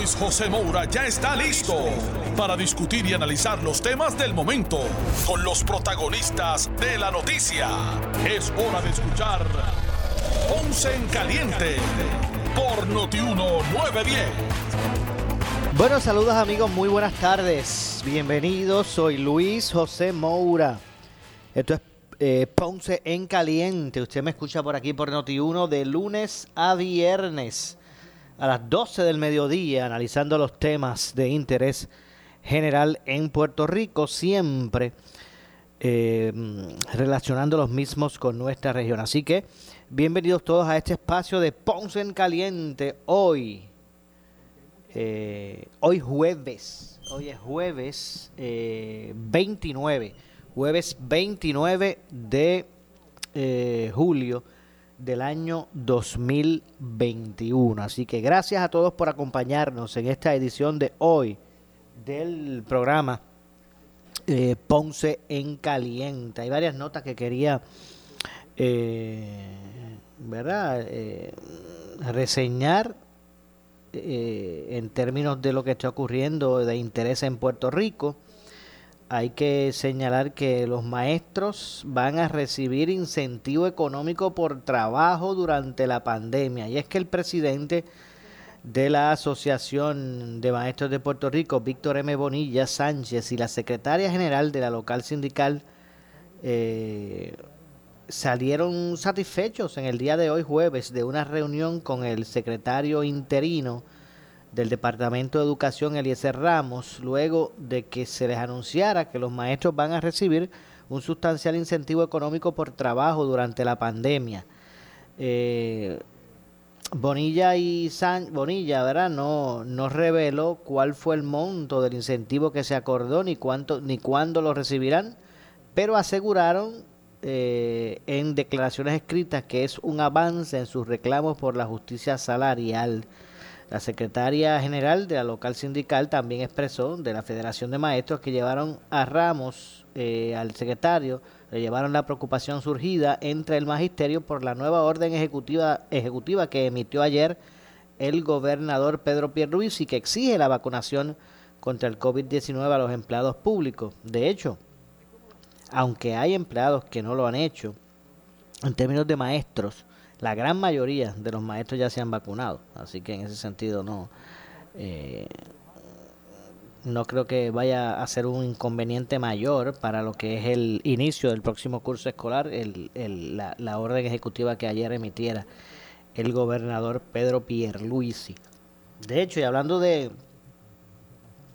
Luis José Moura ya está listo para discutir y analizar los temas del momento con los protagonistas de la noticia. Es hora de escuchar Ponce en Caliente por Notiuno 910. Bueno, saludos amigos, muy buenas tardes. Bienvenidos, soy Luis José Moura. Esto es eh, Ponce en Caliente. Usted me escucha por aquí por Noti1 de lunes a viernes a las 12 del mediodía, analizando los temas de interés general en Puerto Rico, siempre eh, relacionando los mismos con nuestra región. Así que bienvenidos todos a este espacio de Ponce en Caliente hoy. Eh, hoy jueves, hoy es jueves 29 jueves 29 de eh, julio del año 2021. Así que gracias a todos por acompañarnos en esta edición de hoy del programa eh, Ponce en Caliente. Hay varias notas que quería, eh, ¿verdad? reseñar en términos de lo que está ocurriendo de interés en Puerto Rico hay que señalar que los maestros van a recibir incentivo económico por trabajo durante la pandemia. Y es que el presidente de la Asociación de Maestros de Puerto Rico, Víctor M. Bonilla Sánchez, y la secretaria general de la local sindical eh, salieron satisfechos en el día de hoy jueves de una reunión con el secretario interino del Departamento de Educación Eliezer Ramos, luego de que se les anunciara que los maestros van a recibir un sustancial incentivo económico por trabajo durante la pandemia. Eh, Bonilla y San Bonilla, ¿verdad? No, no reveló cuál fue el monto del incentivo que se acordó ni cuánto ni cuándo lo recibirán, pero aseguraron eh, en declaraciones escritas que es un avance en sus reclamos por la justicia salarial. La secretaria general de la local sindical también expresó de la Federación de Maestros que llevaron a Ramos, eh, al secretario, le llevaron la preocupación surgida entre el magisterio por la nueva orden ejecutiva, ejecutiva que emitió ayer el gobernador Pedro Pierluisi que exige la vacunación contra el COVID-19 a los empleados públicos. De hecho, aunque hay empleados que no lo han hecho, en términos de maestros, la gran mayoría de los maestros ya se han vacunado, así que en ese sentido no, eh, no creo que vaya a ser un inconveniente mayor para lo que es el inicio del próximo curso escolar, el, la, la, orden ejecutiva que ayer emitiera el gobernador Pedro Pierluisi. De hecho, y hablando de,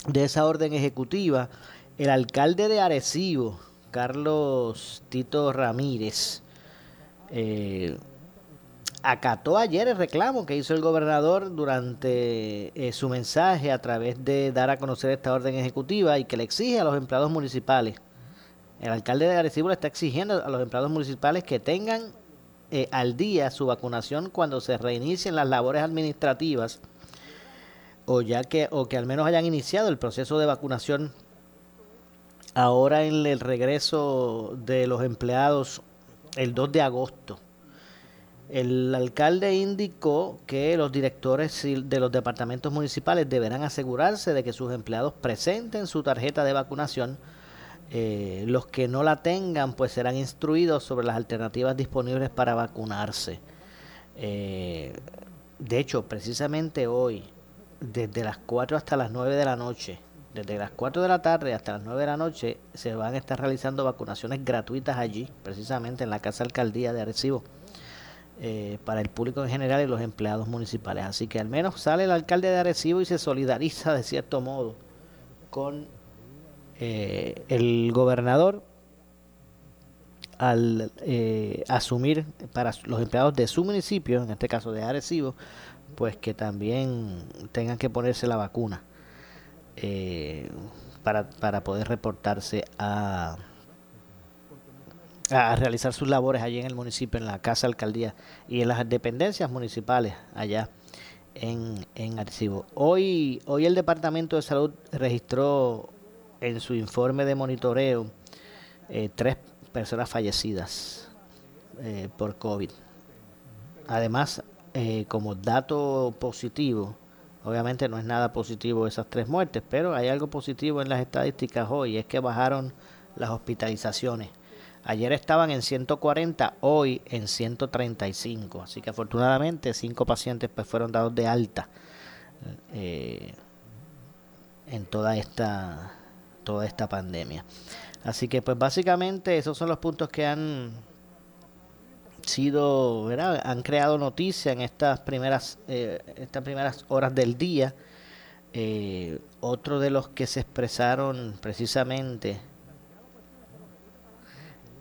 de esa orden ejecutiva, el alcalde de Arecibo, Carlos Tito Ramírez, eh, acató ayer el reclamo que hizo el gobernador durante eh, su mensaje a través de dar a conocer esta orden ejecutiva y que le exige a los empleados municipales. El alcalde de Arecibo le está exigiendo a los empleados municipales que tengan eh, al día su vacunación cuando se reinicien las labores administrativas o ya que o que al menos hayan iniciado el proceso de vacunación ahora en el regreso de los empleados el 2 de agosto. El alcalde indicó que los directores de los departamentos municipales deberán asegurarse de que sus empleados presenten su tarjeta de vacunación. Eh, los que no la tengan pues serán instruidos sobre las alternativas disponibles para vacunarse. Eh, de hecho, precisamente hoy, desde las 4 hasta las 9 de la noche, desde las 4 de la tarde hasta las 9 de la noche, se van a estar realizando vacunaciones gratuitas allí, precisamente en la Casa Alcaldía de Arecibo. Eh, para el público en general y los empleados municipales. Así que al menos sale el alcalde de Arecibo y se solidariza de cierto modo con eh, el gobernador al eh, asumir para los empleados de su municipio, en este caso de Arecibo, pues que también tengan que ponerse la vacuna. eh, para, para poder reportarse a, a realizar sus labores allí en el municipio, en la casa alcaldía y en las dependencias municipales allá en, en. Hoy, hoy el Departamento de Salud registró en su informe de monitoreo eh, tres personas fallecidas eh, por COVID. Además, eh, como dato positivo, obviamente no es nada positivo esas tres muertes, pero hay algo positivo en las estadísticas hoy, es que bajaron las hospitalizaciones. Ayer estaban en 140, hoy en 135. Así que afortunadamente cinco pacientes pues, fueron dados de alta eh, en toda esta, toda esta pandemia. Así que pues básicamente esos son los puntos que han sido, han creado noticia en estas primeras, eh, estas primeras horas del día. Eh, otro de los que se expresaron precisamente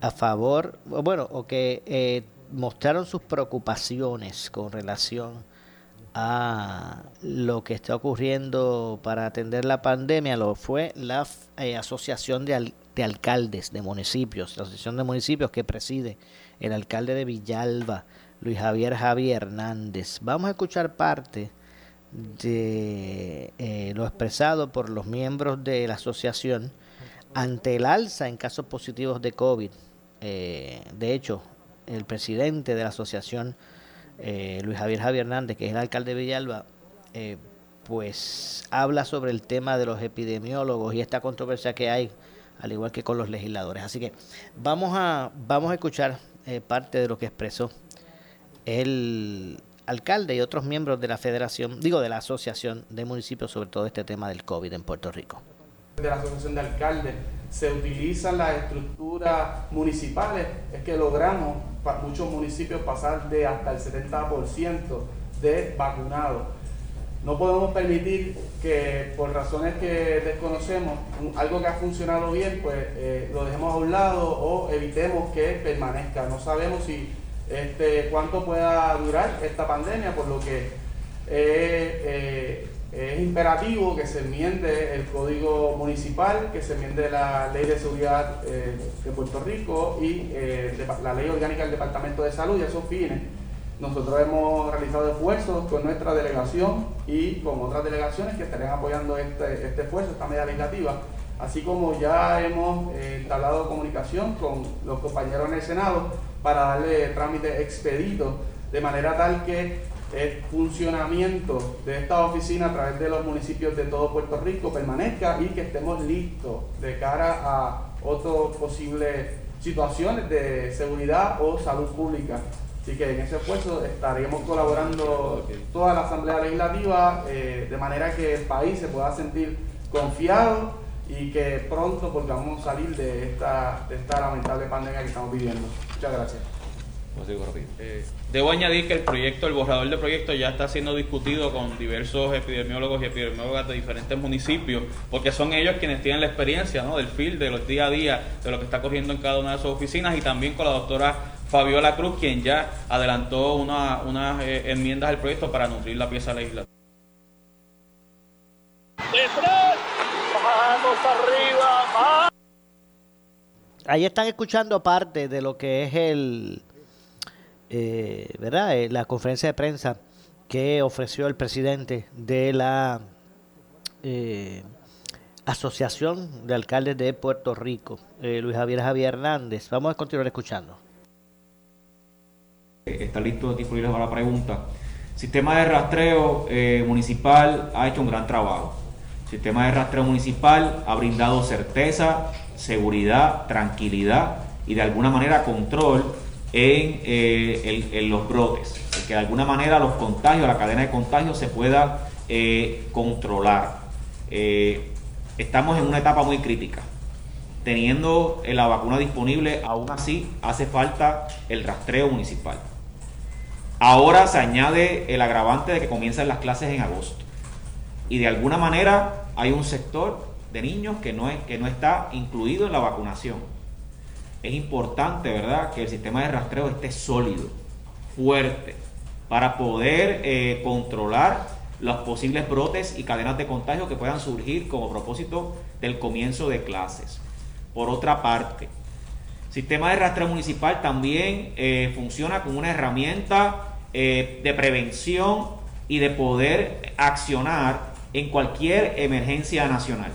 a favor, bueno, o que eh, mostraron sus preocupaciones con relación a lo que está ocurriendo para atender la pandemia, lo fue la eh, Asociación de, de Alcaldes de Municipios, la Asociación de Municipios que preside el alcalde de Villalba, Luis Javier Javier Hernández. Vamos a escuchar parte de eh, lo expresado por los miembros de la asociación ante el alza en casos positivos de COVID eh, de hecho, el presidente de la asociación, eh, Luis Javier Javier Hernández, que es el alcalde de Villalba, eh, pues habla sobre el tema de los epidemiólogos y esta controversia que hay, al igual que con los legisladores. Así que vamos a, vamos a escuchar parte de lo que expresó el alcalde y otros miembros de la federación, digo de la asociación de municipios sobre todo este tema del COVID en Puerto Rico. De la asociación de alcaldes se utilizan las estructuras municipales, es que logramos para muchos municipios pasar de hasta el 70% de vacunados. No podemos permitir que por razones que desconocemos, algo que ha funcionado bien, pues eh, lo dejemos a un lado o evitemos que permanezca. No sabemos si este, cuánto pueda durar esta pandemia, por lo que eh, es imperativo que se enmiende el código municipal, que se enmiende la ley de seguridad eh, de Puerto Rico y eh, la ley orgánica del Departamento de Salud y a esos fines. Nosotros hemos realizado esfuerzos con nuestra delegación y con otras delegaciones que estarían apoyando este, este esfuerzo, esta medida legislativa, así como ya hemos eh, entablado comunicación con los compañeros en el Senado para darle trámite expedito, de manera tal que el funcionamiento de esta oficina a través de los municipios de todo Puerto Rico permanezca y que estemos listos de cara a otras posibles situaciones de seguridad o salud pública. Así que en ese esfuerzo estaríamos colaborando toda la Asamblea Legislativa eh, de manera que el país se pueda sentir confiado y que pronto podamos salir de esta, de esta lamentable pandemia que estamos viviendo. Muchas gracias. Eh, debo añadir que el proyecto, el borrador de proyecto ya está siendo discutido con diversos epidemiólogos y epidemiólogas de diferentes municipios, porque son ellos quienes tienen la experiencia ¿no? del field, de los día a día, de lo que está corriendo en cada una de sus oficinas, y también con la doctora Fabiola Cruz, quien ya adelantó unas eh, enmiendas al proyecto para nutrir la pieza legislativa. Ahí están escuchando parte de lo que es el eh, ¿verdad? Eh, la conferencia de prensa que ofreció el presidente de la eh, Asociación de Alcaldes de Puerto Rico, Luis Javier Javier Hernández. Vamos a continuar escuchando. Está listo disponible para la pregunta. Sistema de rastreo municipal ha hecho un gran trabajo. sistema de rastreo municipal ha brindado certeza, seguridad, tranquilidad y de alguna manera control eh, en, los brotes, que de alguna manera los contagios, la cadena de contagios se pueda eh, controlar. Eh, estamos en una etapa muy crítica. Teniendo la vacuna disponible, aún así hace falta el rastreo municipal. Ahora se añade el agravante de que comienzan las clases en agosto. Y de alguna manera hay un sector de niños que no, es, que no está incluido en la vacunación es importante, ¿verdad?, que el sistema de rastreo esté sólido, fuerte, para poder eh, controlar los posibles brotes y cadenas de contagio que puedan surgir como propósito del comienzo de clases. Por otra parte, el sistema de rastreo municipal también eh, funciona como una herramienta eh, de prevención y de poder accionar en cualquier emergencia nacional,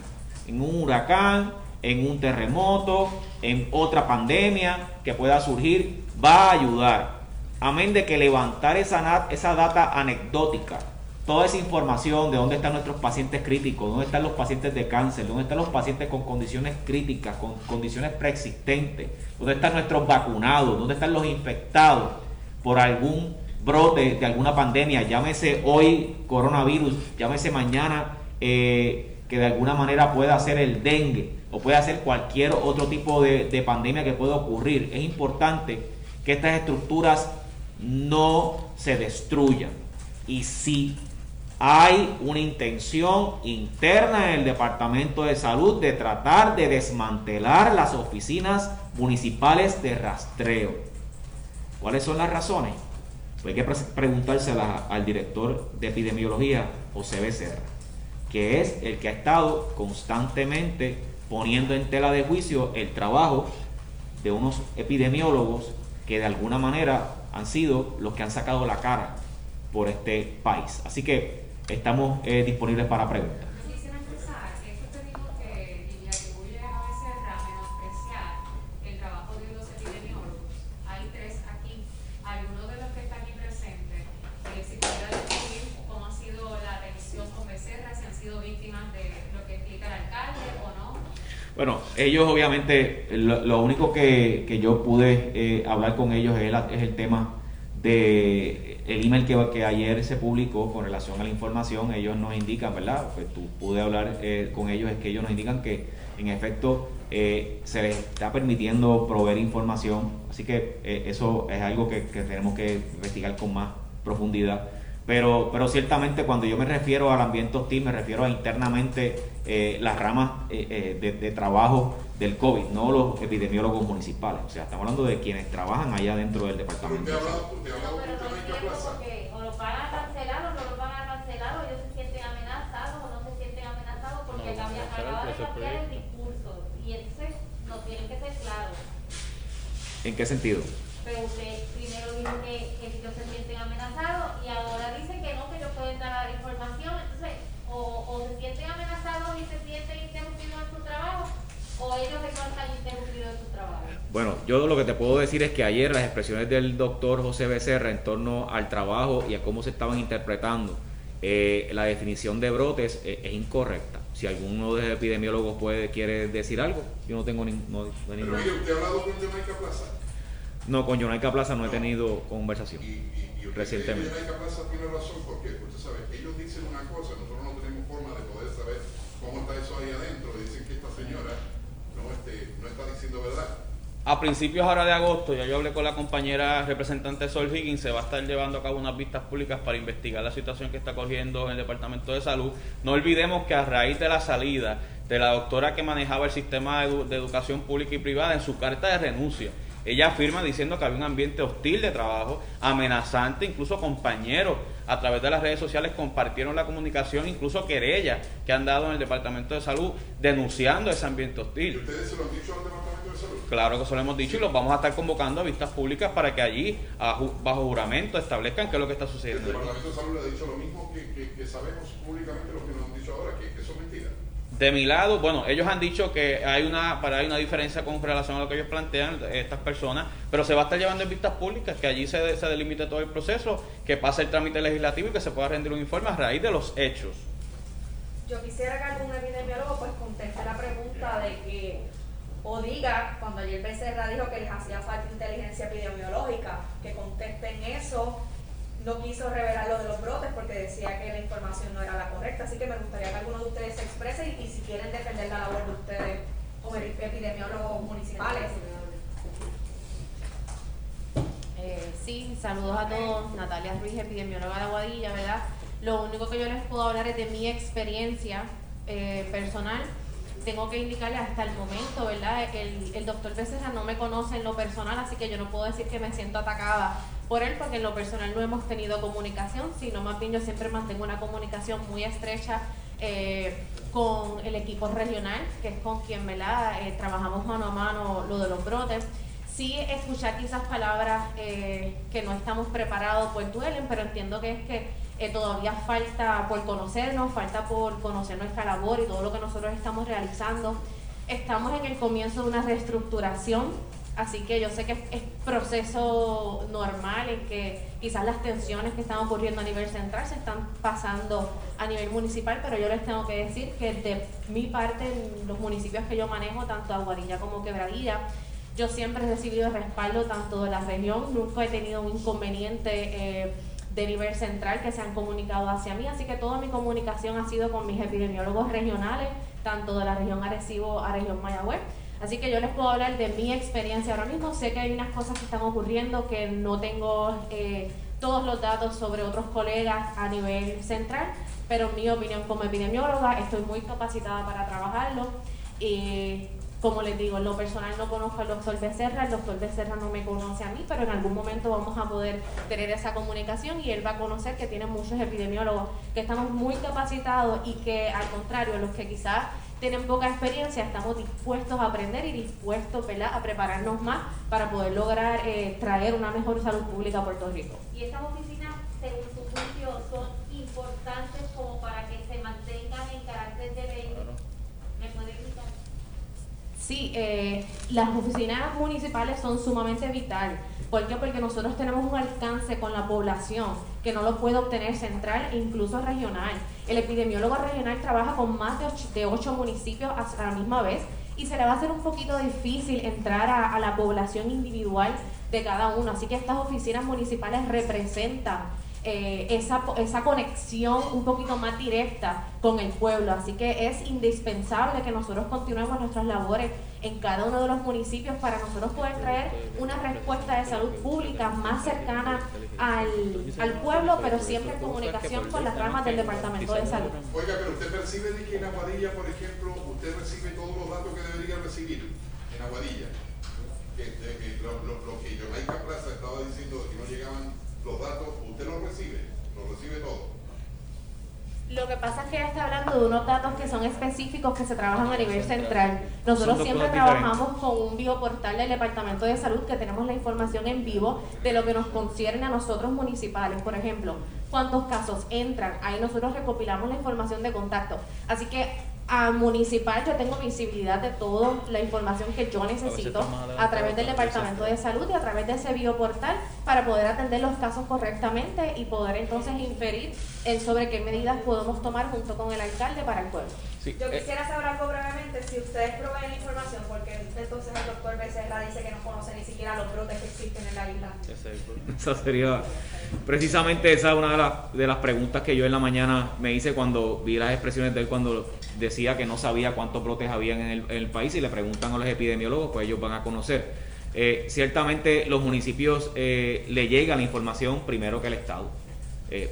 en un huracán, en un terremoto, en otra pandemia que pueda surgir, va a ayudar. Amén de que levantar esa, esa data anecdótica, toda esa información de dónde están nuestros pacientes críticos, dónde están los pacientes de cáncer, dónde están los pacientes con condiciones críticas, con condiciones preexistentes, dónde están nuestros vacunados, dónde están los infectados por algún brote de alguna pandemia, llámese hoy coronavirus, llámese mañana eh, que de alguna manera pueda ser el dengue o puede ser cualquier otro tipo de, de pandemia que pueda ocurrir. Es importante que estas estructuras no se destruyan. Y si hay una intención interna en el Departamento de Salud de tratar de desmantelar las oficinas municipales de rastreo. ¿Cuáles son las razones? Pues hay que preguntársela al director de epidemiología, José Becerra, que es el que ha estado constantemente poniendo en tela de juicio el trabajo de unos epidemiólogos que de alguna manera han sido los que han sacado la cara por este país. Así que estamos eh, disponibles para preguntas. Bueno, ellos obviamente, lo, único que, yo pude eh, hablar con ellos es, es, el tema de el email que, que, ayer se publicó con relación a la información. Ellos nos indican, ¿verdad? Pues tú pude hablar eh, con ellos, es que ellos nos indican que en efecto eh, se les está permitiendo proveer información. Así que eso es algo que, que tenemos que investigar con más profundidad. Pero, pero ciertamente cuando yo me refiero al ambiente hostil, me refiero a internamente eh, las ramas eh, eh, de, trabajo del COVID, no los epidemiólogos municipales. O sea, estamos hablando de quienes trabajan allá dentro del departamento. Usted o lo van a cancelar o no lo van a cancelar o ellos se sienten amenazados o no se sienten amenazados porque no, acaba de cambiar el discurso y entonces no tienen que ser claros. ¿En qué sentido? Pero usted primero dijo que, que ellos se sienten amenazados y ahora dicen que no, que ellos pueden dar información. Entonces, o, o se sienten amenazados y se sienten interrumpidos en su trabajo, o ellos se están interrumpidos en su trabajo. Bueno, yo lo que te puedo decir es que ayer las expresiones del doctor José Becerra en torno al trabajo y a cómo se estaban interpretando eh, la definición de brotes eh, es incorrecta. Si alguno de los epidemiólogos puede, quiere decir algo, yo no tengo ningún... No, no ¿Usted ha hablado con Jamaica Plaza? No, con Jonaica Plaza no he tenido conversación y, y, y recientemente. Jonaica Plaza tiene razón porque usted sabe, ellos dicen una cosa, nosotros no tenemos forma de poder saber cómo está eso ahí adentro. Dicen que esta señora no, este, no está diciendo verdad. A principios ahora de agosto, ya yo hablé con la compañera representante Sol Higgins, se va a estar llevando a cabo unas vistas públicas para investigar la situación que está corriendo en el Departamento de Salud. No olvidemos que a raíz de la salida de la doctora que manejaba el sistema de educación pública y privada en su carta de renuncia, ella afirma diciendo que había un ambiente hostil de trabajo, amenazante, incluso compañeros a través de las redes sociales compartieron la comunicación, incluso querellas que han dado en el Departamento de Salud denunciando ese ambiente hostil. ¿Y ustedes se lo han dicho al Departamento de Salud? Claro que se lo hemos dicho y los vamos a estar convocando a vistas públicas para que allí, bajo juramento, establezcan qué es lo que está sucediendo. El Departamento de Salud le ha dicho lo mismo que, sabemos públicamente lo que nos han dicho ahora, que, que eso es mentira. De mi lado, bueno, ellos han dicho que hay una para hay una diferencia con relación a lo que ellos plantean estas personas, pero se va a estar llevando en vistas públicas, que allí se, se delimite todo el proceso, que pase el trámite legislativo y que se pueda rendir un informe a raíz de los hechos. Yo quisiera que algún epidemiólogo pues conteste la pregunta de que o diga, cuando ayer Becerra dijo que les hacía falta inteligencia epidemiológica, que contesten eso no quiso revelar lo de los brotes porque decía que la información no era la correcta. Así que me gustaría que alguno de ustedes se exprese y, si quieren defender la labor de ustedes como epidemiólogos municipales. Eh, sí, saludos a todos. Natalia Ruiz, epidemióloga de Aguadilla, ¿verdad? Lo único que yo les puedo hablar es de mi experiencia eh, personal. tengo que indicarle hasta el momento, ¿verdad? El, el doctor Becerra no me conoce en lo personal, así que yo no puedo decir que me siento atacada por él, porque en lo personal no hemos tenido comunicación, sino más bien yo siempre mantengo una comunicación muy estrecha eh, con el equipo regional, que es con quien ¿verdad? Eh, trabajamos mano a mano lo de los brotes. Sí escuchar quizás palabras eh, que no estamos preparados pues duelen, pero entiendo que es que eh, todavía falta por conocernos, falta por conocer nuestra labor y todo lo que nosotros estamos realizando. Estamos en el comienzo de una reestructuración, así que yo sé que es, proceso normal en que quizás las tensiones que están ocurriendo a nivel central se están pasando a nivel municipal, pero yo les tengo que decir que de mi parte, los municipios que yo manejo, tanto Aguarilla como Quebradilla, yo siempre he recibido respaldo tanto de la región, nunca he tenido un inconveniente. Eh, de nivel central que se han comunicado hacia mí, así que toda mi comunicación ha sido con mis epidemiólogos regionales, tanto de la región Arecibo a región Mayagüez. Así que yo les puedo hablar de mi experiencia ahora mismo. Sé que hay unas cosas que están ocurriendo que no tengo eh, todos los datos sobre otros colegas a nivel central, pero en mi opinión como epidemióloga estoy muy capacitada para trabajarlo. Y como les digo, en lo personal no conozco al doctor Becerra, el doctor Becerra no me conoce a mí, pero en algún momento vamos a poder tener esa comunicación y él va a conocer que tiene muchos epidemiólogos que estamos muy capacitados y que al contrario, los que quizás tienen poca experiencia, estamos dispuestos a aprender y dispuestos a prepararnos más para poder lograr eh, traer una mejor salud pública a Puerto Rico. ¿Y estas oficinas, según su juicio, son importantes como para que se mantengan en carácter de ley? ¿Me puede explicar? Sí, eh, las oficinas municipales son sumamente vitales. ¿Por qué? Porque nosotros tenemos un alcance con la población que no lo puede obtener central e incluso regional. El epidemiólogo regional trabaja con más de ocho, municipios a la misma vez y se le va a hacer un poquito difícil entrar a, a la población individual de cada uno. Así que estas oficinas municipales representan eh, esa, esa conexión un poquito más directa con el pueblo. Así que es indispensable que nosotros continuemos nuestras labores en cada uno de los municipios para nosotros poder traer una respuesta de salud pública más cercana al, al pueblo, pero siempre en comunicación con las ramas del Departamento de Salud. Oiga, pero usted percibe de que en Aguadilla, por ejemplo, usted recibe todos los datos que debería recibir en Aguadilla. Que, que lo, lo, lo, que Jamaica Plaza estaba diciendo de que no llegaban los datos, usted los recibe, los recibe todo. Lo que pasa es que ella está hablando de unos datos que son específicos que se trabajan a nivel central. Nosotros siempre trabajamos con un bioportal del Departamento de Salud que tenemos la información en vivo de lo que nos concierne a nosotros municipales. Por ejemplo, cuántos casos entran. Ahí nosotros recopilamos la información de contacto. Así que a municipal yo tengo visibilidad de toda la información que yo necesito a través del Departamento de Salud y a través de ese bioportal para poder atender los casos correctamente y poder entonces inferir en sobre qué medidas podemos tomar junto con el alcalde para el pueblo. Yo eh, quisiera saber algo brevemente, si ustedes proveen la información, porque entonces el doctor Becerra dice que no conoce ni siquiera los brotes que existen en la isla. Esa sería precisamente esa es una de las, de las preguntas que yo en la mañana me hice cuando vi las expresiones de él cuando decía que no sabía cuántos brotes habían en el, país y le preguntan a los epidemiólogos, pues ellos van a conocer. Eh, ciertamente los municipios eh, le llega la información primero que el Estado. Eh,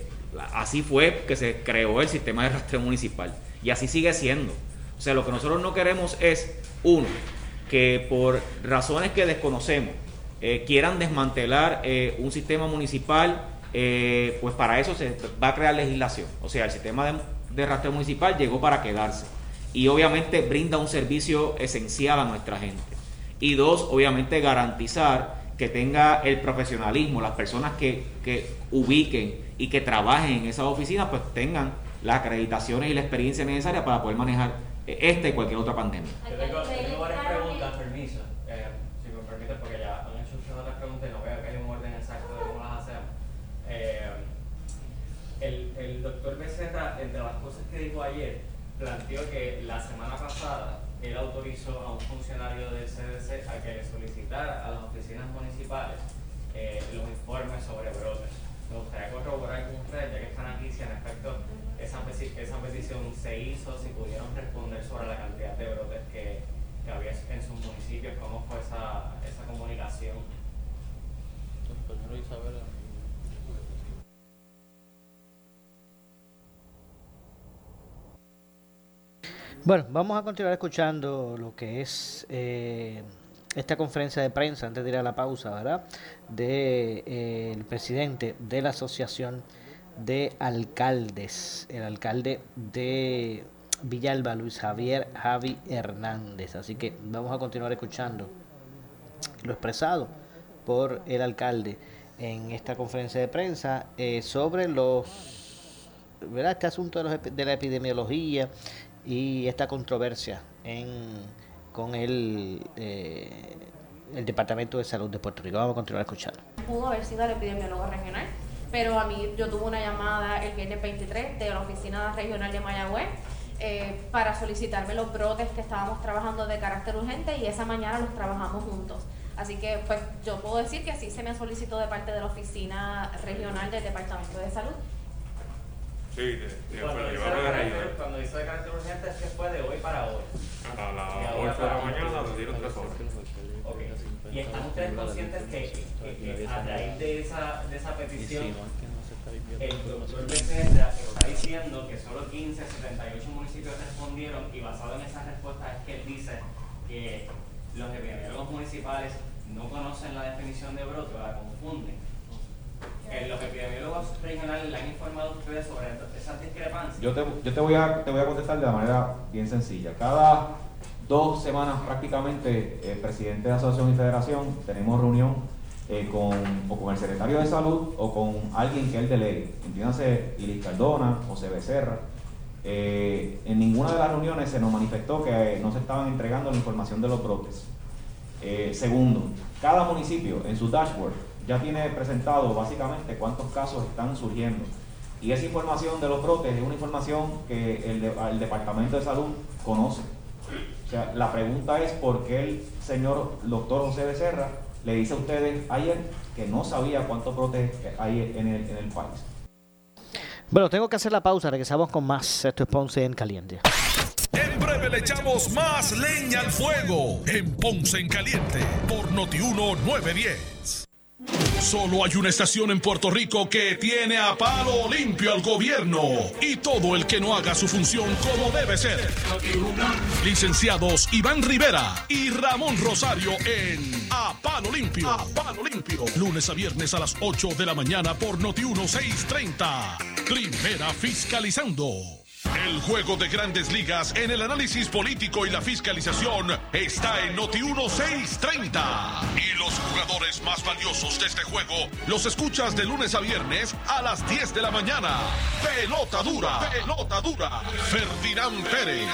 así fue que se creó el sistema de rastreo municipal y así sigue siendo. O sea, lo que nosotros no queremos es, uno, que por razones que desconocemos quieran desmantelar un sistema municipal, pues para eso se va a crear legislación. O sea, el sistema de, de rastreo municipal llegó para quedarse y obviamente brinda un servicio esencial a nuestra gente. Y dos, obviamente garantizar que tenga el profesionalismo, las personas que, que ubiquen y que trabajen en esas oficinas, pues tengan las acreditaciones y la experiencia necesaria para poder manejar esta y cualquier otra pandemia. Tengo, varias preguntas, permiso, eh, si me permite, porque ya han hecho todas las preguntas y no veo que hay un orden exacto de cómo las hacemos. Eh, el, el doctor Becerra, entre las cosas que dijo ayer, planteó que la semana pasada él autorizó a un funcionario del CDC a que le solicitara a las oficinas municipales eh, los informes sobre brotes. Me gustaría corroborar con ustedes, ya que están aquí, si en efecto esa, esa petición se hizo, si pudieron responder sobre la cantidad de brotes que, que había en sus municipios, cómo fue esa, esa comunicación. Isabel. Bueno, vamos a continuar escuchando lo que es eh, esta conferencia de prensa antes de ir a la pausa, ¿verdad? De eh, el presidente de la Asociación de Alcaldes, el alcalde de Villalba, Luis Javier Javi Hernández. Así que vamos a continuar escuchando lo expresado por el alcalde en esta conferencia de prensa eh, sobre los, ¿verdad? Este asunto de, los, de la epidemiología y esta controversia en, con el, eh, el Departamento de Salud de Puerto Rico. Vamos a continuar escuchando. Pudo haber sido el epidemiólogo regional, pero a mí yo tuve una llamada el viernes 23 de la oficina regional de Mayagüez eh, para solicitarme los brotes que estábamos trabajando de carácter urgente y esa mañana los trabajamos juntos. Así que pues yo puedo decir que así se me solicitó de parte de la oficina regional del Departamento de Salud. Sí, de, de, Cuando dice lleva de carácter- Cuando dice de carácter urgente es que fue de hoy para hoy. A las ahora 8 de la mañana le dieron tres horas. Y están ustedes conscientes que, que- que a raíz de esa, de esa petición, el doctor Becerra está diciendo que solo 15, 78 municipios respondieron y basado en esas respuestas es que él dice que los epidemiólogos municipales no conocen la definición de brote o la confunden. Eh, los epidemiólogos regionales le han informado a ustedes sobre esas discrepancias. Yo te, yo te voy a te voy a contestar de la manera bien sencilla. Cada dos semanas prácticamente, el presidente de asociación y federación tenemos reunión eh, con, o con el secretario de salud o con alguien que él delegue. Entiéndase Iris Cardona, José Becerra. Eh, en ninguna de las reuniones se nos manifestó que no se estaban entregando la información de los brotes. Eh, segundo, cada municipio en su dashboard ya tiene presentado básicamente cuántos casos están surgiendo. Y esa información de los brotes es una información que el Departamento de Salud conoce. O sea, la pregunta es por qué el señor doctor José Becerra le dice a ustedes ayer que no sabía cuántos brotes hay en el, en el país. Bueno, tengo que hacer la pausa, regresamos con más. Esto es Ponce en Caliente. En breve le echamos más leña al fuego en Ponce en Caliente por Notiuno 910. Solo hay una estación en Puerto Rico que tiene a palo limpio al gobierno y todo el que no haga su función como debe ser. Licenciados Iván Rivera y Ramón Rosario en A Palo Limpio. A Palo Limpio. Lunes a viernes a las 8 de la mañana por Noti 1630. Primera fiscalizando. El juego de grandes ligas en el análisis político y la fiscalización está en Noti 1630. Y los jugadores más valiosos de este juego los escuchas de lunes a viernes a las 10 de la mañana. Pelota dura, pelota dura. Ferdinand Pérez.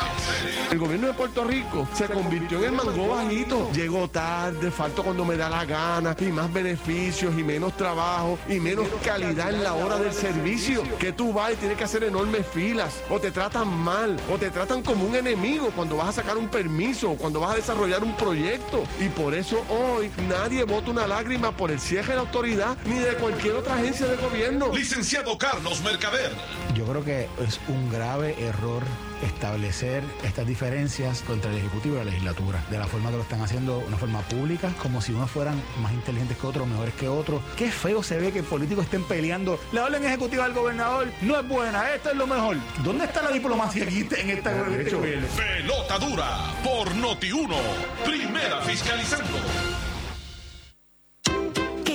El gobierno de Puerto Rico se convirtió en el mango bajito. Llegó tarde, faltó cuando me da la gana, y más beneficios, y menos trabajo, y menos calidad en la hora del servicio. Que tú vas y tienes que hacer enormes filas, te tratan mal, o te tratan como un enemigo cuando vas a sacar un permiso, o cuando vas a desarrollar un proyecto. Y por eso hoy nadie vota una lágrima por el cierre de la autoridad ni de cualquier otra agencia de gobierno. Licenciado Carlos Mercader. Yo creo que es un grave error establecer estas diferencias entre el Ejecutivo y la legislatura, de la forma que lo están haciendo, una forma pública, como si unos fueran más inteligentes que otros, mejores que otros. Qué feo se ve que políticos estén peleando. La orden ejecutiva del gobernador no es buena, esto es lo mejor. ¿Dónde está la diplomacia aquí en esta? Pelota dura por Noti 1. Primera fiscalizando.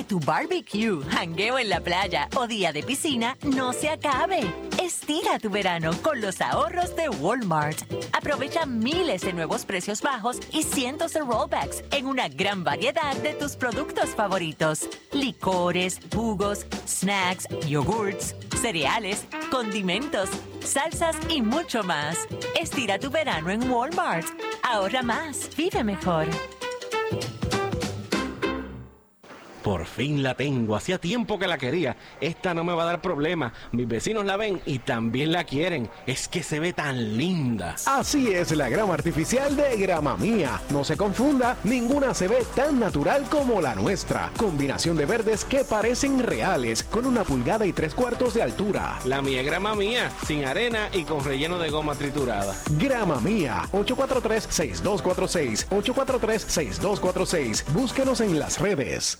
Tu barbecue, jangueo en la playa o día de piscina no se acabe. Estira tu verano con los ahorros de Walmart. Aprovecha miles de nuevos precios bajos y cientos de rollbacks en una gran variedad de tus productos favoritos. Licores, jugos, snacks, yogurts, cereales, condimentos, salsas y mucho más. Estira tu verano en Walmart. Ahorra más, vive mejor. Por fin la tengo, hacía tiempo que la quería. Esta no me va a dar problema. Mis vecinos la ven y también la quieren. Es que se ve tan linda. Así es la grama artificial de Grama Mía. No se confunda, ninguna se ve tan natural como la nuestra. Combinación de verdes que parecen reales, con una pulgada y tres cuartos de altura. La mía grama mía, sin arena y con relleno de goma triturada. Grama Mía, 843-6246, 843-6246. Búsquenos en las redes.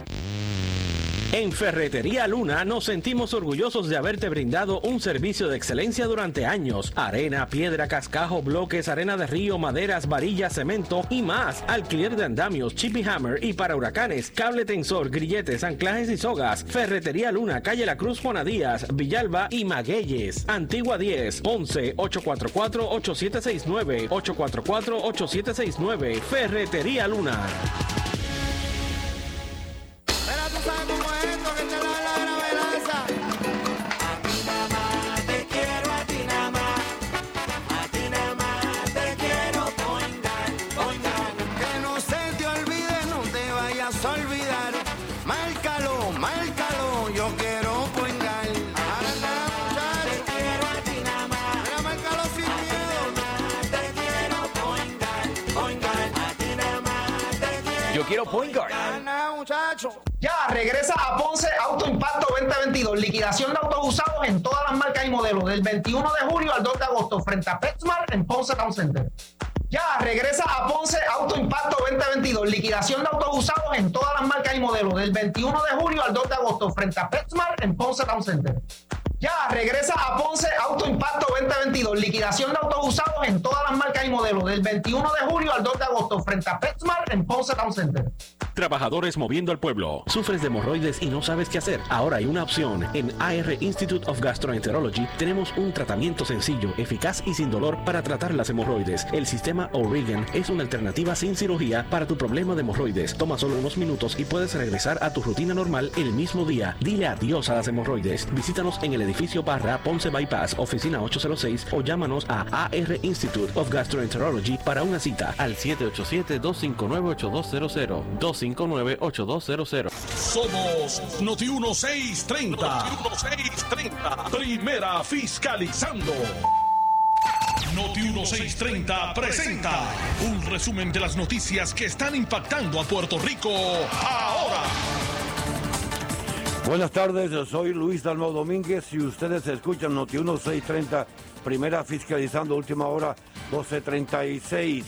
En Ferretería Luna nos sentimos orgullosos de haberte brindado un servicio de excelencia durante años. Arena, piedra, cascajo, bloques, arena de río, maderas, varillas, cemento y más. Alquiler de andamios, chippy hammer y para huracanes, cable tensor, grilletes, anclajes y sogas. Ferretería Luna, calle La Cruz, Juana Díaz, Villalba y Magueyes. Antigua 10, Ponce, 844-8769, 844-8769. Ferretería Luna. Quiero. Point guard. Ya, regresa a Ponce Auto Impacto 2022. Liquidación de autos usados en todas las marcas y modelos. Del 21 de julio al 2 de agosto. Frente a PetSmart en Ponce Town Center. Ya, regresa a Ponce Auto Impacto 2022. Liquidación de autos usados en todas las marcas y modelos. Del 21 de julio al 2 de agosto. Frente a PetSmart en Ponce Town Center. Ya, regresa a Ponce Auto Impacto 2022. Liquidación de autos usados en todas las marcas y modelos. Del 21 de julio al 2 de agosto. Frente a PetSmart en Ponce Town Center. Trabajadores moviendo al pueblo. ¿Sufres de hemorroides y no sabes qué hacer? Ahora hay una opción. En AR Institute of Gastroenterology tenemos un tratamiento sencillo, eficaz y sin dolor para tratar las hemorroides. El sistema O'Regan es una alternativa sin cirugía para tu problema de hemorroides. Toma solo unos minutos y puedes regresar a tu rutina normal el mismo día. Dile adiós a las hemorroides. Visítanos en el edificio Barra Ponce Bypass, oficina 806 o llámanos a AR Institute of Gastroenterology para una cita al 787-259-8200. 259-8200. Somos Noti 1630. Noti 1630. Primera fiscalizando. Noti 1630 presenta un resumen de las noticias que están impactando a Puerto Rico ahora. Buenas tardes, soy Luis Dalmau Domínguez y ustedes escuchan Noti 1630, primera fiscalizando, última hora 1236.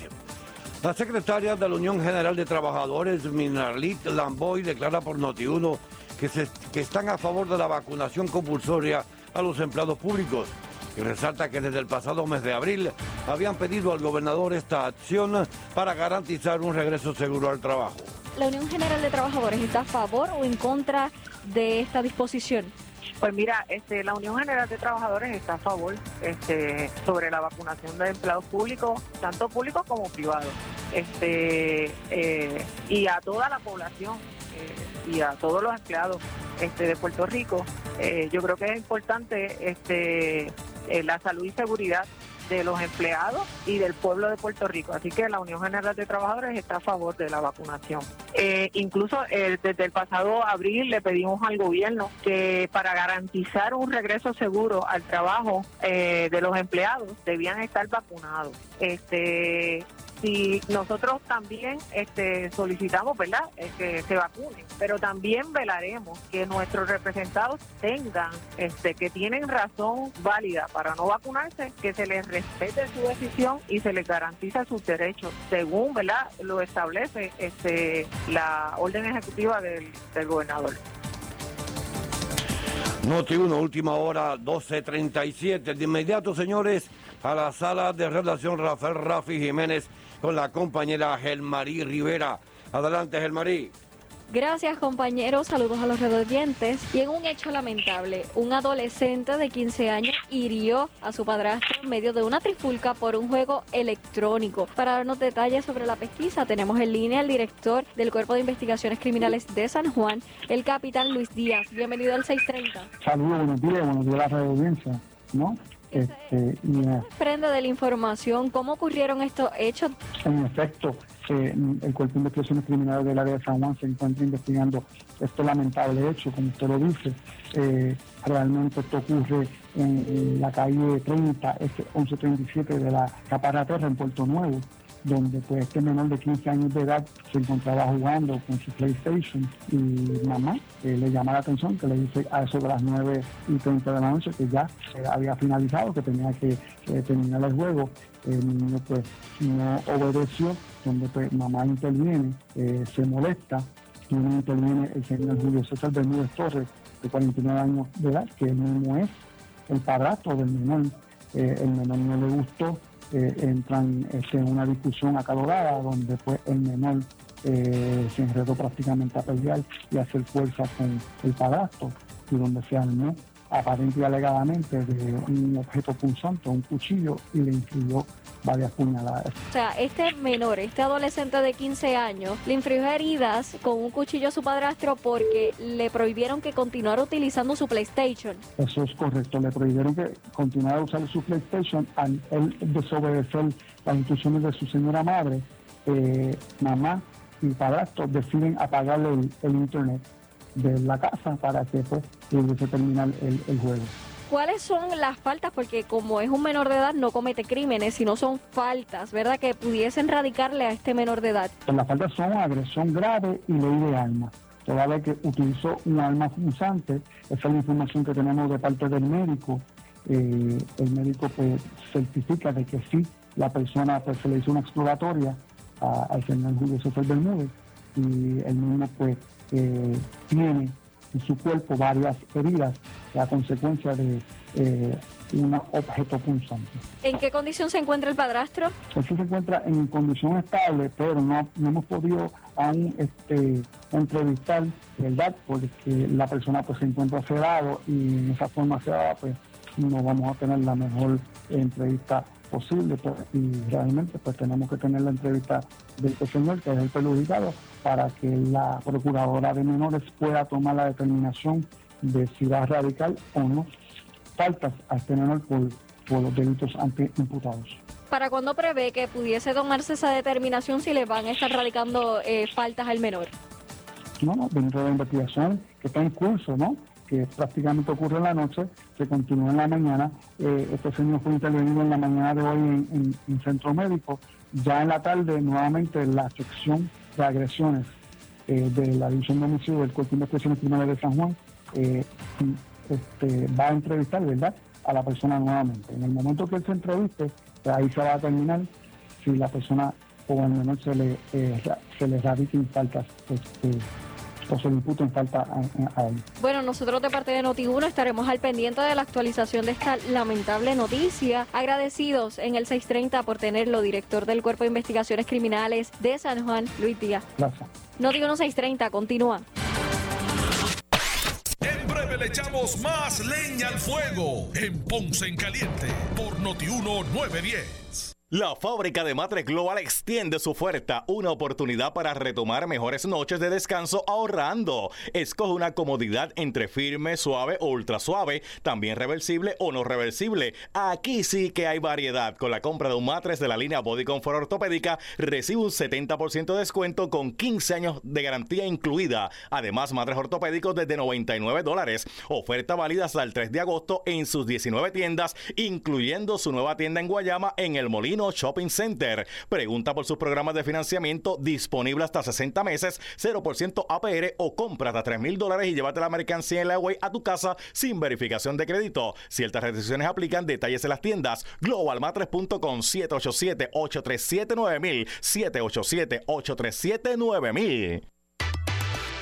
La secretaria de la Unión General de Trabajadores, Minarlit Lamboy, declara por Noti1 que, se- que están a favor de la vacunación compulsoria a los empleados públicos y resalta que desde el pasado mes de abril habían pedido al gobernador esta acción para garantizar un regreso seguro al trabajo. ¿La Unión General de Trabajadores está a favor o en contra de esta disposición? Pues mira, este, la Unión General de Trabajadores está a favor este, sobre la vacunación de empleados públicos, tanto públicos como privados, este, eh, y a toda la población eh, y a todos los empleados este, de Puerto Rico, eh, yo creo que es importante este, la salud y seguridad de los empleados y del pueblo de Puerto Rico. Así que la Unión General de Trabajadores está a favor de la vacunación. Eh, incluso eh, desde el pasado abril le pedimos al gobierno que para garantizar un regreso seguro al trabajo eh, de los empleados debían estar vacunados. Este, si nosotros también este, solicitamos, ¿verdad?, eh, que se vacunen, pero también velaremos que nuestros representados tengan, este, que tienen razón válida para no vacunarse, que se les respete su decisión y se les garantiza sus derechos, según, ¿verdad?, lo establece este, la orden ejecutiva del, del gobernador. Noti 1, última hora, 12.37. De inmediato, señores, a la sala de redacción Rafael Rafi Jiménez con la compañera Gelmarí Rivera. Adelante, Gelmarí. Gracias compañeros, saludos a los redondientes. Y en un hecho lamentable, un adolescente de 15 años hirió a su padrastro en medio de una trifulca por un juego electrónico. Para darnos detalles sobre la pesquisa, tenemos en línea al director del Cuerpo de Investigaciones Criminales de San Juan, el capitán Luis Díaz. Bienvenido al 630. Saludos, buenos días, buenos días a la ¿no? Este, y, eh, Prende de la información, ¿cómo ocurrieron estos hechos? en efecto, eh, el Cuerpo de Investigaciones Criminales del área de San Juan se encuentra investigando este lamentable hecho, como usted lo dice. Eh, realmente esto ocurre en, en la calle 30, este 1137 de la Caparaterra en Puerto Nuevo, donde pues este menor de 15 años de edad se encontraba jugando con su PlayStation y mamá eh, le llama la atención que le dice a eso de las 9 y 30 de la noche que ya había finalizado, que tenía que eh, terminar el juego. El niño pues no obedeció, donde pues mamá interviene, eh, se molesta, y uno interviene el señor Julio César Bermúdez Torres, de 49 años de edad, que él mismo es el padrastro del menor. El menor no le gustó, eh, entran este, en una discusión acalorada donde pues el menor eh, se enredó prácticamente a pelear y hacer fuerza con el padrastro y donde se armó aparente y alegadamente de un objeto punzante, un cuchillo y le influyó varias puñaladas. O sea, este menor, este adolescente de 15 años, le infligió heridas con un cuchillo a su padrastro porque le prohibieron que continuara utilizando su PlayStation. Eso es correcto. Le prohibieron que continuara usar su PlayStation al él desobedecer las instrucciones de su señora madre. eh, mamá y padrastro deciden apagarle el, el internet de la casa para que pues pudiese terminar el, el juego. ¿Cuáles son las faltas? Porque como es un menor de edad no comete crímenes, sino son faltas, ¿verdad? Que pudiesen radicarle a este menor de edad. Pues las faltas son agresión grave y ley de armas. Toda vez que utilizó un arma punzante, esa es la información que tenemos de parte del médico. Eh, el médico pues certifica de que sí, la persona pues se le hizo una exploratoria al señor Julio César Bermúdez y el mismo pues eh, tiene en su cuerpo varias heridas a consecuencia de eh, un objeto punzante. ¿En qué condición se encuentra el padrastro? Él se encuentra en condición estable, pero no, no hemos podido aún este, entrevistar, ¿verdad? Porque la persona pues se encuentra sedado y en esa forma sedada pues no vamos a tener la mejor entrevista posible pues, y realmente pues tenemos que tener la entrevista de este señor que es el perjudicado para que la procuradora de menores pueda tomar la determinación de si va a radical o no faltas a este menor por, por los delitos ante imputados. ¿Para cuándo prevé que pudiese tomarse esa determinación si le van a estar radicando eh, faltas al menor? no, no, dentro de la investigación que está en curso, ¿no? Que prácticamente ocurre en la noche, que continúa en la mañana. Eh, este señor fue intervenido en la mañana de hoy en, en- en centro médico. Ya en la tarde, nuevamente, la sección de agresiones eh, de la División de Homicidio del Cuerpo de Investigaciones Criminales de San Juan eh, este, va a entrevistar, ¿verdad?, a la persona nuevamente. En el momento que él se entreviste, ahí se va a determinar si la persona o al menor se le, se le radiquen faltas este, o se le imputen falta a, a él. Bueno, nosotros de parte de Noti1 estaremos al pendiente de la actualización de esta lamentable noticia. Agradecidos en el 630 por tenerlo, director del Cuerpo de Investigaciones Criminales de San Juan, Luis Díaz. Gracias. Noti1 630, continúa. En breve le echamos más leña al fuego en Ponce en Caliente por Notiuno 910. La fábrica de matres Global extiende su oferta, una oportunidad para retomar mejores noches de descanso ahorrando. Escoge una comodidad entre firme, suave o ultra suave, también reversible o no reversible. Aquí sí que hay variedad. Con la compra de un matres de la línea Body Comfort ortopédica, recibe un 70% de descuento con 15 años de garantía incluida. Además, matres ortopédicos desde 99 dólares. Oferta válida hasta el 3 de agosto en sus 19 tiendas, incluyendo su nueva tienda en Guayama en el Molino Shopping Center. Pregunta por sus programas de financiamiento disponible hasta 60 meses, 0% APR o compra hasta 3 mil dólares y llévate la mercancía en la a tu casa sin verificación de crédito. Ciertas restricciones aplican, detalles en las tiendas. Globalmatres.com 787-837-9000 787-837-9000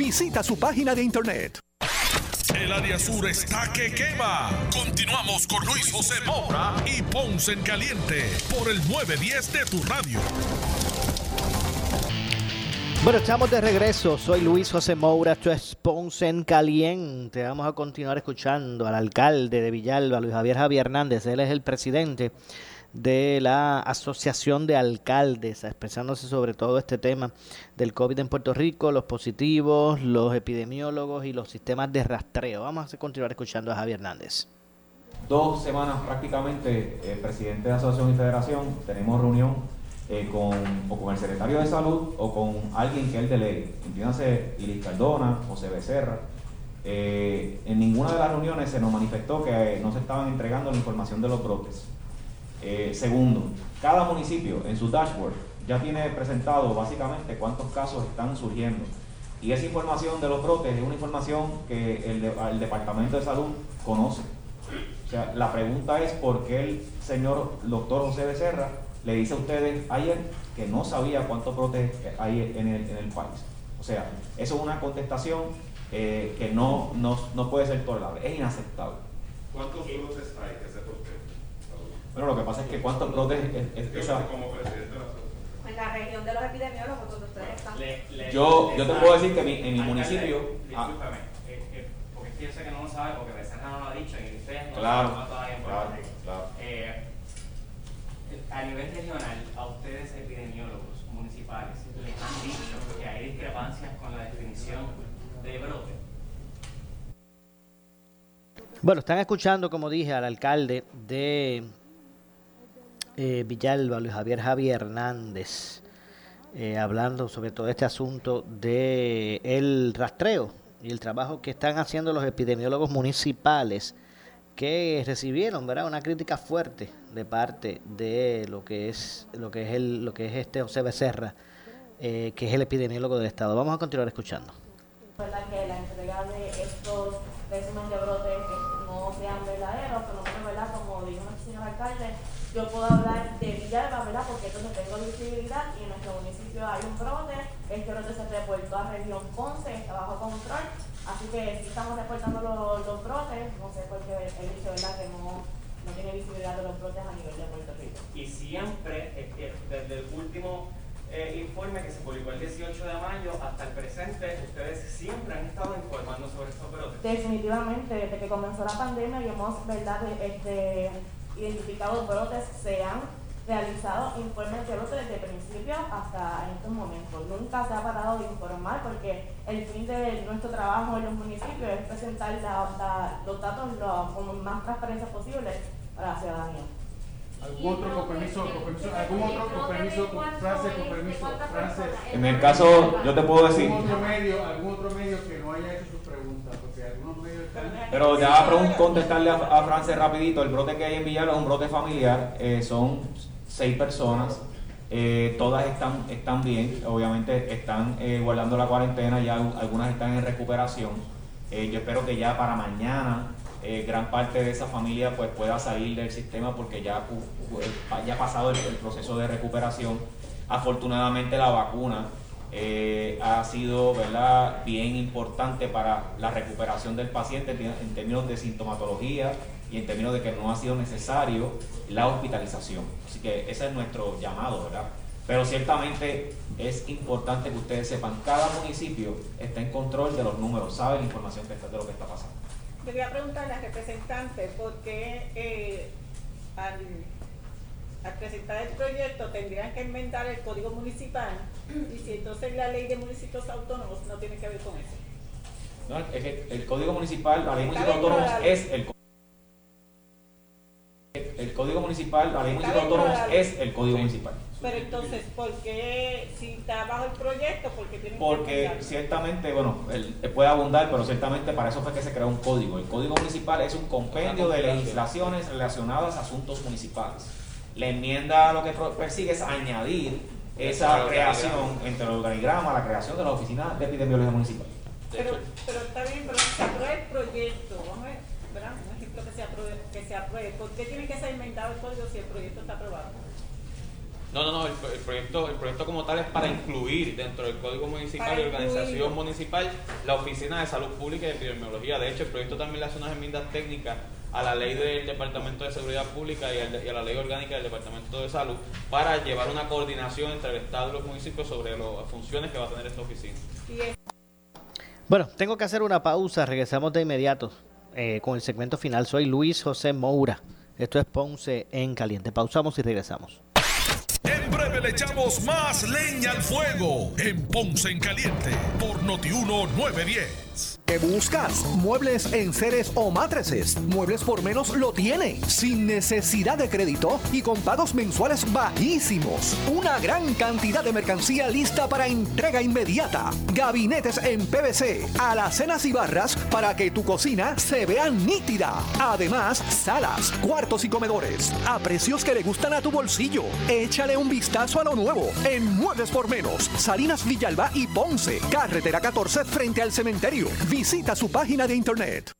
Visita su página de internet. El área sur está que quema. Continuamos con Luis José Moura y Ponce en Caliente por el 910 de tu radio. Bueno, estamos de regreso. Soy Luis José Moura, esto es Ponce en Caliente. Vamos a continuar escuchando al alcalde de Villalba, Luis Javier Javier Hernández. Él es el presidente de la Asociación de Alcaldes, expresándose sobre todo este tema del COVID en Puerto Rico, los positivos, los epidemiólogos y los sistemas de rastreo. Vamos a continuar escuchando a Javier Hernández. Dos semanas prácticamente, eh, presidente de Asociación y Federación, tenemos reunión eh, con, o con el secretario de Salud o con alguien que él delegue. Entiéndase Iris Cardona, José Becerra. Eh, en ninguna de las reuniones se nos manifestó que no se estaban entregando la información de los brotes. Eh, segundo, cada municipio en su dashboard ya tiene presentado básicamente cuántos casos están surgiendo. Y esa información de los brotes es una información que el, el Departamento de Salud conoce. O sea, la pregunta es por qué el señor doctor José Becerra le dice a ustedes ayer que no sabía cuántos brotes hay en el, en el país. O sea, eso es una contestación eh, que no, no, no puede ser tolerable, es inaceptable. ¿Cuántos brotes hay que se por qué? Bueno, lo que pasa es que cuántos brotes es, es- Yo esa- como presidente de la asociación. En la región de los epidemiólogos donde ustedes están. Yo- yo te puedo decir que mi- en mi municipio- ah. Discúlpame, eh, eh, porque es que yo sé que no lo sabe porque Becerra no lo ha dicho y ustedes no Claro, saben cuánto hay en Puerto claro, Rico. claro. Eh, a nivel regional, a ustedes epidemiólogos municipales, les han dicho que hay discrepancias con la definición de brote. Bueno, están escuchando, como dije, al alcalde de eh, Villalba, Luis Javier Javier Hernández, eh, hablando sobre todo este asunto de el rastreo y el trabajo que están haciendo los epidemiólogos municipales que recibieron, ¿verdad? Una crítica fuerte de parte de lo que es lo que es el lo que es este José Becerra, eh, que es el epidemiólogo del estado. Vamos a continuar escuchando. que la entrega de estos de que no sean verdaderos, por lo menos, ¿verdad? Como dijo el señor alcalde, yo puedo hablar de Villalba, ¿verdad? Porque es donde tengo visibilidad y en nuestro municipio hay un brote, este brote se reportó a región Ponce, está bajo control, así que sí estamos reportando los, los brotes, no sé por qué él dice, ¿verdad? Que no, no tiene visibilidad de los brotes a nivel de Puerto Rico. Y siempre, eh, desde el último eh, informe que se publicó el 18 de mayo hasta el presente, ustedes siempre han estado informando sobre estos brotes. Definitivamente, desde que comenzó la pandemia y hemos ¿verdad? este, identificado brotes, se han realizado informes de brotes desde principio hasta en estos momentos. Nunca se ha parado de informar porque el fin de nuestro trabajo en los municipios es presentar la- la- los datos lo- con más transparencia posible para la ciudadanía. ¿Algún otro permiso, algún otro con permiso, con frase, con permiso, frase? En el caso, yo te puedo decir. ¿Algún otro medio, algún otro medio que no haya hecho su Pero ya va a contestarle a, a Frances rapidito, el brote que hay en Villalba es un brote familiar, eh, son seis personas, eh, todas están, están bien, obviamente están eh, guardando la cuarentena, ya al- algunas están en recuperación. Yo espero que ya para mañana gran parte de esa familia pues pueda salir del sistema porque ya, ha pasado el proceso de recuperación. Afortunadamente la vacuna eh, ha sido ¿verdad? bien importante para la recuperación del paciente en términos de sintomatología y en términos de que no ha sido necesario la hospitalización. Así que ese es nuestro llamado, ¿verdad? Pero ciertamente es importante que ustedes sepan, cada municipio está en control de los números, sabe la información que está, de lo que está pasando. Yo voy a preguntarle al representante por qué eh, al, al presentar el proyecto tendrían que enmendar el código municipal y si entonces la ley de municipios autónomos no tiene que ver con eso. ¿no? Es que el código municipal, la ley de la ley. es el el código municipal, la ley de ley. es el código municipal. Pero entonces, ¿por qué si está bajo el proyecto, por qué tienen que Porque enmendarlo? ciertamente, bueno, él, él puede abundar, pero ciertamente para eso fue que se creó un código. El código municipal es un compendio de legislaciones relacionadas a asuntos municipales. La enmienda lo que persigue es añadir esa creación entre el organigrama, la creación de la oficina de epidemiología municipal. Pero, pero está bien, pero se aprueba el proyecto, vamos a ver, ¿verdad? Un ejemplo que se apruebe, que se apruebe. ¿Por qué tiene que ser inventado el código si el proyecto está aprobado? No, no, no, el, el proyecto, el proyecto como tal es para incluir dentro del Código Municipal y Organización. Municipal la Oficina de Salud Pública y Epidemiología. De hecho, el proyecto también le hace unas enmiendas técnicas a la ley del Departamento de Seguridad Pública y, al de- y a la ley orgánica del Departamento de Salud para llevar una coordinación entre el Estado y los municipios sobre las funciones que va a tener esta oficina. Bueno, tengo que hacer una pausa. Regresamos de inmediato eh, con el segmento final. Soy Luis José Moura. Esto es Ponce en Caliente. Pausamos y regresamos. Dead Breve le echamos más leña al fuego en Ponce en Caliente por Notiuno 910. ¿Qué buscas? ¿Muebles en seres o matrices? Muebles por menos lo tiene, sin necesidad de crédito y con pagos mensuales bajísimos. Una gran cantidad de mercancía lista para entrega inmediata. Gabinetes en PVC, alacenas y barras para que tu cocina se vea nítida. Además, salas, cuartos y comedores a precios que le gustan a tu bolsillo. Échale un vistazo a lo nuevo en Muebles por Menos, Salinas Villalba y Ponce, carretera 14 frente al cementerio. Visita su página de internet.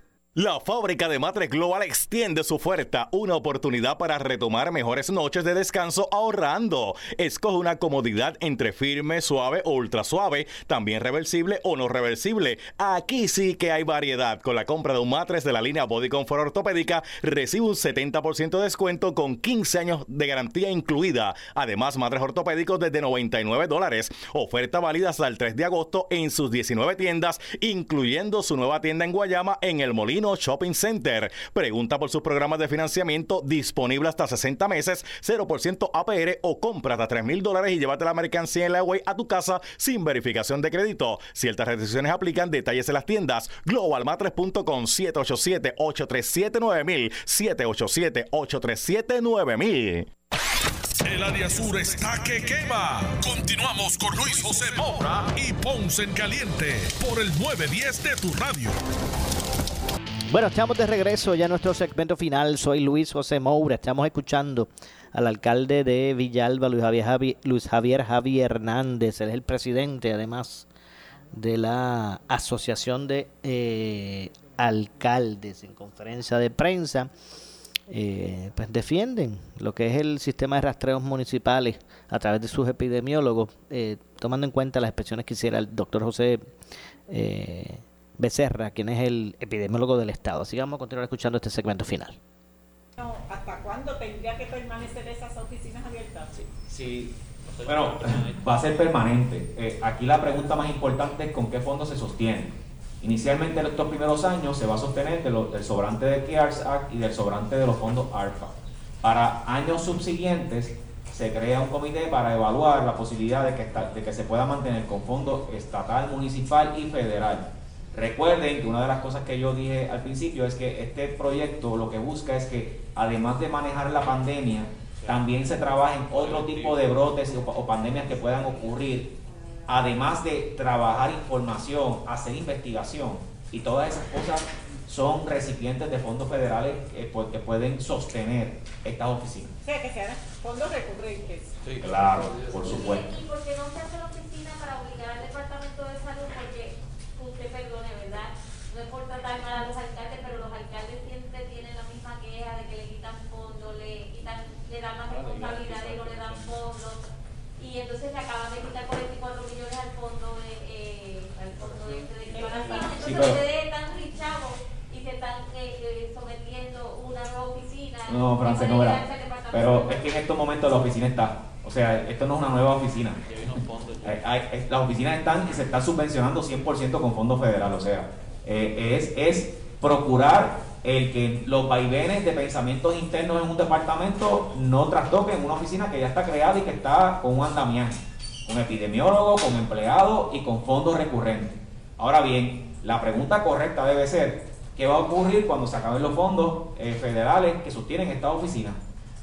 La fábrica de matres Global extiende su oferta, una oportunidad para retomar mejores noches de descanso ahorrando. Escoge una comodidad entre firme, suave o ultra suave, también reversible o no reversible. Aquí sí que hay variedad. Con la compra de un matres de la línea Body Comfort Ortopédica, recibe un 70% de descuento con 15 años de garantía incluida. Además, matres ortopédicos desde 99 dólares. Oferta válida hasta el 3 de agosto en sus 19 tiendas, incluyendo su nueva tienda en Guayama en el Molino Shopping Center. Pregunta por sus programas de financiamiento disponible hasta 60 meses, 0% APR o compra hasta 3 mil dólares y llévate la mercancía en la a tu casa sin verificación de crédito. Ciertas restricciones aplican, detalles en las tiendas. Globalmatres.com 787-837-9000 787-837-9000 El área sur está que quema. Continuamos con Luis José Moura y Ponce en Caliente por el 910 de tu radio. Bueno, estamos de regreso ya a nuestro segmento final. Soy Luis José Moura. Estamos escuchando al alcalde de Villalba, Luis Javier, Javi- Luis Javier Javi Hernández. Él es el presidente, además, de la Asociación de eh, Alcaldes. En conferencia de prensa, eh, pues defienden lo que es el sistema de rastreos municipales a través de sus epidemiólogos, eh, tomando en cuenta las expresiones que hiciera el doctor José eh, Becerra, quien es el epidemiólogo del Estado. Así que vamos a continuar escuchando este segmento final. ¿hasta cuándo tendría que permanecer esas oficinas abiertas? Sí. Bueno, va a ser permanente. Eh, aquí la pregunta más importante es con qué fondo se sostiene. Inicialmente en estos primeros años se va a sostener de lo- del sobrante de CARES Act y del sobrante de los fondos ARPA. Para años subsiguientes se crea un comité para evaluar la posibilidad de que, esta- de que se pueda mantener con fondo estatal, municipal y federal. Recuerden que una de las cosas que yo dije al principio es que este proyecto lo que busca es que además de manejar la pandemia, también se trabajen otro tipo de brotes o, pandemias que puedan ocurrir, además de trabajar información, hacer investigación y todas esas cosas son recipientes de fondos federales que, pues, pueden sostener estas oficinas. O sea, que sean fondos recurrentes. Claro, por supuesto. ¿Y por qué no se hace la oficina para obligar al Departamento de Salud? Porque, usted perdone, ¿verdad? No es por tratar mal a los alcaldes, pero los alcaldes siempre tienen la misma queja de que le quitan fondos, le quitan, le dan más responsabilidad y no le dan fondos. Y entonces le acaban de quitar 44 millones al fondo de, eh, al fondo de, de equiparación. Entonces Sí, pero- ustedes están richavos y se están eh, eh, sometiendo una nueva oficina. No, Francés, no departamento. Pero es que en estos momentos la oficina está. O sea, esto no es una nueva oficina. Las oficinas están y se están subvencionando 100% con fondos federal. O sea, eh, es, procurar el que los vaivenes de pensamientos internos en un departamento no trastoquen una oficina que ya está creada y que está con un andamiaje, con epidemiólogo, con empleado y con fondos recurrentes. Ahora bien, la pregunta correcta debe ser, ¿qué va a ocurrir cuando se acaben los fondos eh, federales que sostienen esta oficina?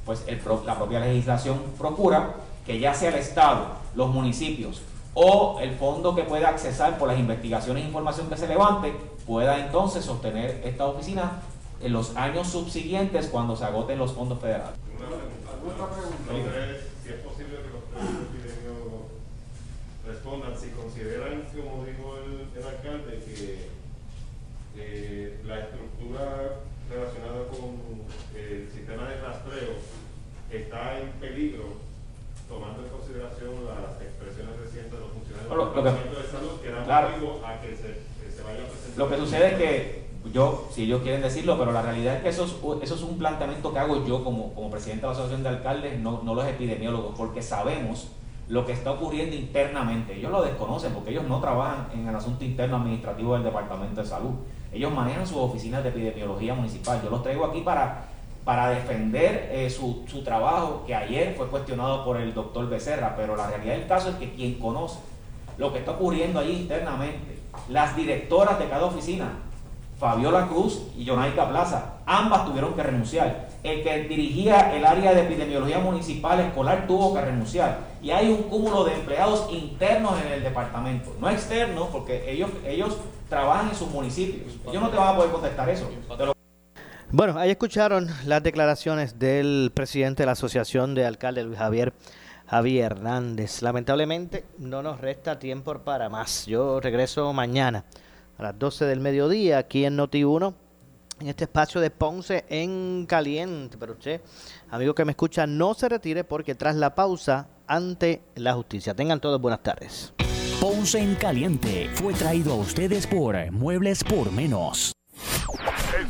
Pues la propia legislación procura que ya sea el Estado, los municipios o el fondo que pueda accesar por las investigaciones e información que se levante, pueda entonces sostener esta oficina en los años subsiguientes cuando se agoten los fondos federales. ¿Alguna pregunta? Si es posible que los tres epidemiólogos respondan si consideran, como dijo el, el alcalde, que eh, la estructura relacionada con eh, el sistema de rastreo está en peligro, tomando en consideración las expresiones recientes de los funcionarios del lo que- de Salud que dan claro. motivo a que se, que se vaya a presentar. Lo que sucede es que yo, si ellos quieren decirlo, pero la realidad es que eso es, eso es un planteamiento que hago yo como, como presidente de la Asociación de Alcaldes, no, no los epidemiólogos, porque sabemos lo que está ocurriendo internamente. Ellos lo desconocen porque ellos no trabajan en el asunto interno administrativo del Departamento de Salud. Ellos manejan sus oficinas de epidemiología municipal. Yo los traigo aquí para, para defender eh, su, su trabajo, que ayer fue cuestionado por el doctor Becerra, pero la realidad del caso es que quien conoce lo que está ocurriendo allí internamente, las directoras de cada oficina, Fabiola Cruz y Jonaica Plaza, ambas tuvieron que renunciar. El que dirigía el área de epidemiología municipal escolar tuvo que renunciar. Y hay un cúmulo de empleados internos en el departamento, no externos, porque ellos, ellos trabajan en sus municipios. Ellos no te van a poder contestar eso. Bueno, ahí escucharon las declaraciones del presidente de la Asociación de Alcaldes, Luis Javier Javier Hernández. Lamentablemente no nos resta tiempo para más. Yo regreso mañana a las 12 del mediodía aquí en Noti1, en este espacio de Ponce en Caliente. Pero usted, amigo que me escucha, no se retire porque tras la pausa, ante la justicia. Tengan todos buenas tardes. Ponce en Caliente fue traído a ustedes por Muebles por Menos.